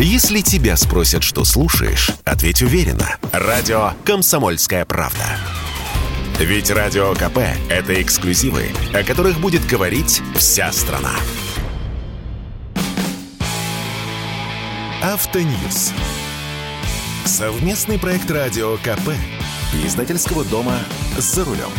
Если тебя спросят, что слушаешь, ответь уверенно. Радио «Комсомольская правда». Ведь Радио КП – это эксклюзивы, о которых будет говорить вся страна. Автоньюз. Совместный проект Радио КП. Издательского дома «За рулем».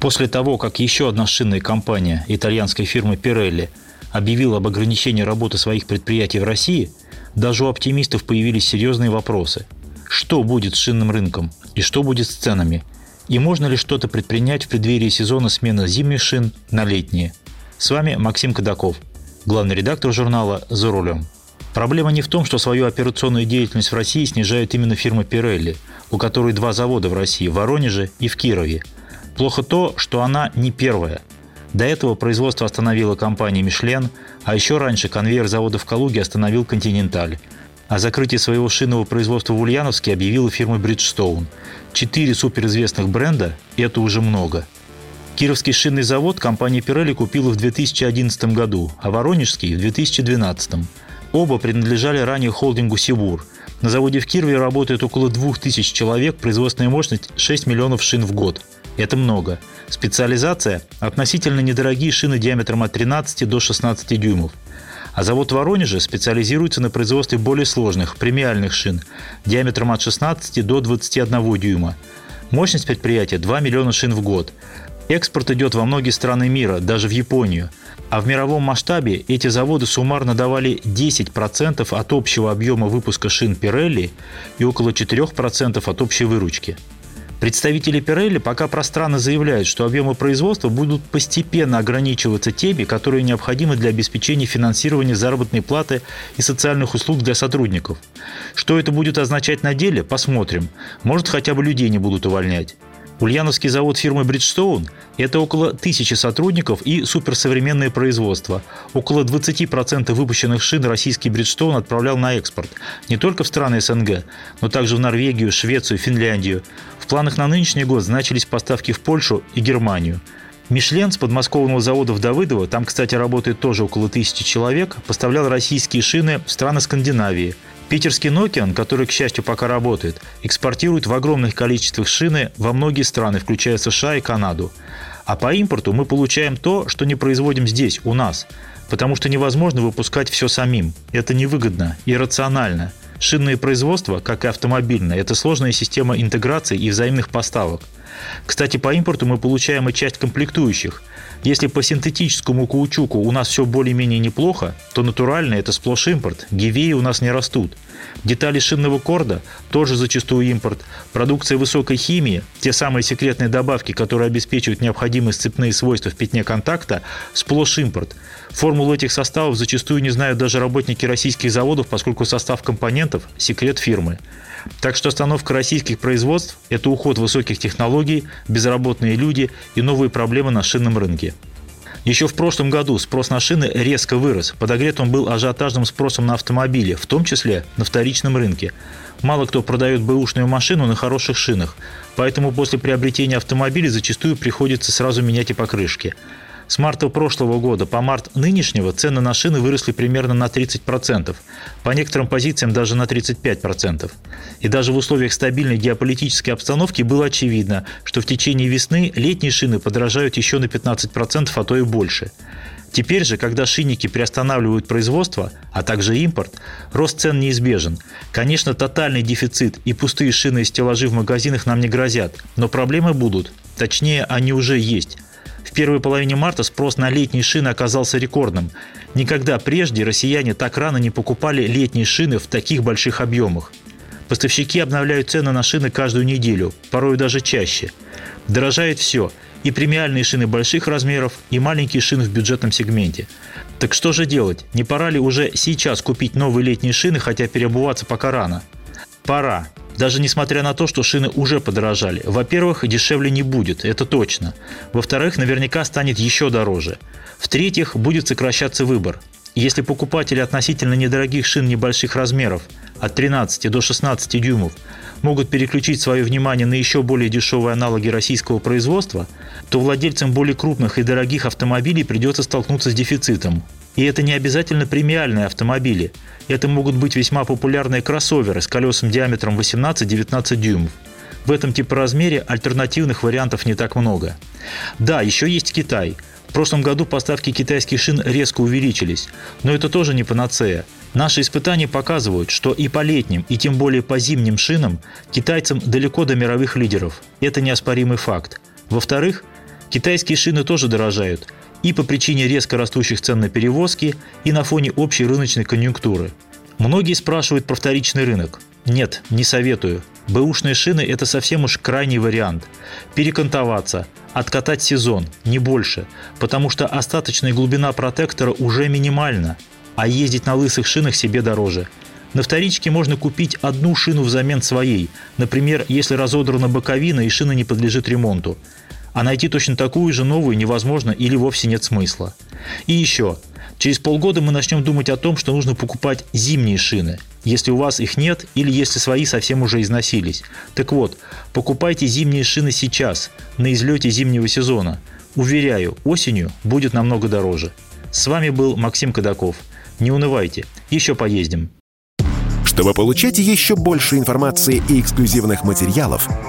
После того, как еще одна шинная компания итальянской фирмы Pirelli объявила об ограничении работы своих предприятий в России – даже у оптимистов появились серьезные вопросы. Что будет с шинным рынком? И что будет с ценами? И можно ли что-то предпринять в преддверии сезона смены зимних шин на летние? С вами Максим Кадаков, главный редактор журнала «За рулем». Проблема не в том, что свою операционную деятельность в России снижает именно фирма Pirelli, у которой два завода в России – в Воронеже и в Кирове. Плохо то, что она не первая – до этого производство остановила компания «Мишлен», а еще раньше конвейер завода в Калуге остановил «Континенталь». О закрытии своего шинного производства в Ульяновске объявила фирма «Бриджстоун». Четыре суперизвестных бренда – это уже много. Кировский шинный завод компания «Пирелли» купила в 2011 году, а Воронежский – в 2012. Оба принадлежали ранее холдингу «Сибур». На заводе в Кирове работает около 2000 человек, производственная мощность – 6 миллионов шин в год. Это много. Специализация – относительно недорогие шины диаметром от 13 до 16 дюймов. А завод Воронежа специализируется на производстве более сложных, премиальных шин диаметром от 16 до 21 дюйма. Мощность предприятия – 2 миллиона шин в год. Экспорт идет во многие страны мира, даже в Японию. А в мировом масштабе эти заводы суммарно давали 10% от общего объема выпуска шин Pirelli и около 4% от общей выручки. Представители Pirelli пока пространно заявляют, что объемы производства будут постепенно ограничиваться теми, которые необходимы для обеспечения финансирования заработной платы и социальных услуг для сотрудников. Что это будет означать на деле, посмотрим. Может, хотя бы людей не будут увольнять. Ульяновский завод фирмы Bridgestone – это около тысячи сотрудников и суперсовременное производство. Около 20% выпущенных шин российский Bridgestone отправлял на экспорт. Не только в страны СНГ, но также в Норвегию, Швецию, Финляндию. В планах на нынешний год значились поставки в Польшу и Германию. Мишлен с подмосковного завода в Давыдово, там, кстати, работает тоже около тысячи человек, поставлял российские шины в страны Скандинавии – Питерский Nokian, который, к счастью, пока работает, экспортирует в огромных количествах шины во многие страны, включая США и Канаду. А по импорту мы получаем то, что не производим здесь, у нас. Потому что невозможно выпускать все самим. Это невыгодно и рационально. Шинное производство, как и автомобильное, это сложная система интеграции и взаимных поставок. Кстати, по импорту мы получаем и часть комплектующих. Если по синтетическому каучуку у нас все более-менее неплохо, то натурально это сплошь импорт, гивеи у нас не растут. Детали шинного корда тоже зачастую импорт. Продукция высокой химии, те самые секретные добавки, которые обеспечивают необходимые сцепные свойства в пятне контакта, сплошь импорт. Формулу этих составов зачастую не знают даже работники российских заводов, поскольку состав компонентов – секрет фирмы. Так что остановка российских производств – это уход высоких технологий, безработные люди и новые проблемы на шинном рынке. Еще в прошлом году спрос на шины резко вырос. Подогрет он был ажиотажным спросом на автомобили, в том числе на вторичном рынке. Мало кто продает бэушную машину на хороших шинах, поэтому после приобретения автомобиля зачастую приходится сразу менять и покрышки. С марта прошлого года по март нынешнего цены на шины выросли примерно на 30%, по некоторым позициям даже на 35%. И даже в условиях стабильной геополитической обстановки было очевидно, что в течение весны летние шины подорожают еще на 15%, а то и больше. Теперь же, когда шинники приостанавливают производство, а также импорт, рост цен неизбежен. Конечно, тотальный дефицит и пустые шины и стеллажи в магазинах нам не грозят, но проблемы будут. Точнее, они уже есть. В первой половине марта спрос на летние шины оказался рекордным. Никогда прежде россияне так рано не покупали летние шины в таких больших объемах. Поставщики обновляют цены на шины каждую неделю, порой даже чаще. Дорожает все – и премиальные шины больших размеров, и маленькие шины в бюджетном сегменте. Так что же делать? Не пора ли уже сейчас купить новые летние шины, хотя переобуваться пока рано? Пора. Даже несмотря на то, что шины уже подорожали. Во-первых, дешевле не будет, это точно. Во-вторых, наверняка станет еще дороже. В-третьих, будет сокращаться выбор. Если покупатели относительно недорогих шин небольших размеров, от 13 до 16 дюймов, могут переключить свое внимание на еще более дешевые аналоги российского производства, то владельцам более крупных и дорогих автомобилей придется столкнуться с дефицитом. И это не обязательно премиальные автомобили. Это могут быть весьма популярные кроссоверы с колесом диаметром 18-19 дюймов. В этом типоразмере альтернативных вариантов не так много. Да, еще есть Китай. В прошлом году поставки китайских шин резко увеличились, но это тоже не панацея. Наши испытания показывают, что и по летним, и тем более по зимним шинам китайцам далеко до мировых лидеров. Это неоспоримый факт. Во-вторых, китайские шины тоже дорожают. И по причине резко растущих цен на перевозки, и на фоне общей рыночной конъюнктуры. Многие спрашивают про вторичный рынок. Нет, не советую. Бэушные шины – это совсем уж крайний вариант. Перекантоваться, откатать сезон, не больше, потому что остаточная глубина протектора уже минимальна, а ездить на лысых шинах себе дороже. На вторичке можно купить одну шину взамен своей, например, если разодрана боковина и шина не подлежит ремонту. А найти точно такую же новую невозможно или вовсе нет смысла. И еще, Через полгода мы начнем думать о том, что нужно покупать зимние шины, если у вас их нет или если свои совсем уже износились. Так вот, покупайте зимние шины сейчас, на излете зимнего сезона. Уверяю, осенью будет намного дороже. С вами был Максим Кадаков. Не унывайте, еще поездим. Чтобы получать еще больше информации и эксклюзивных материалов,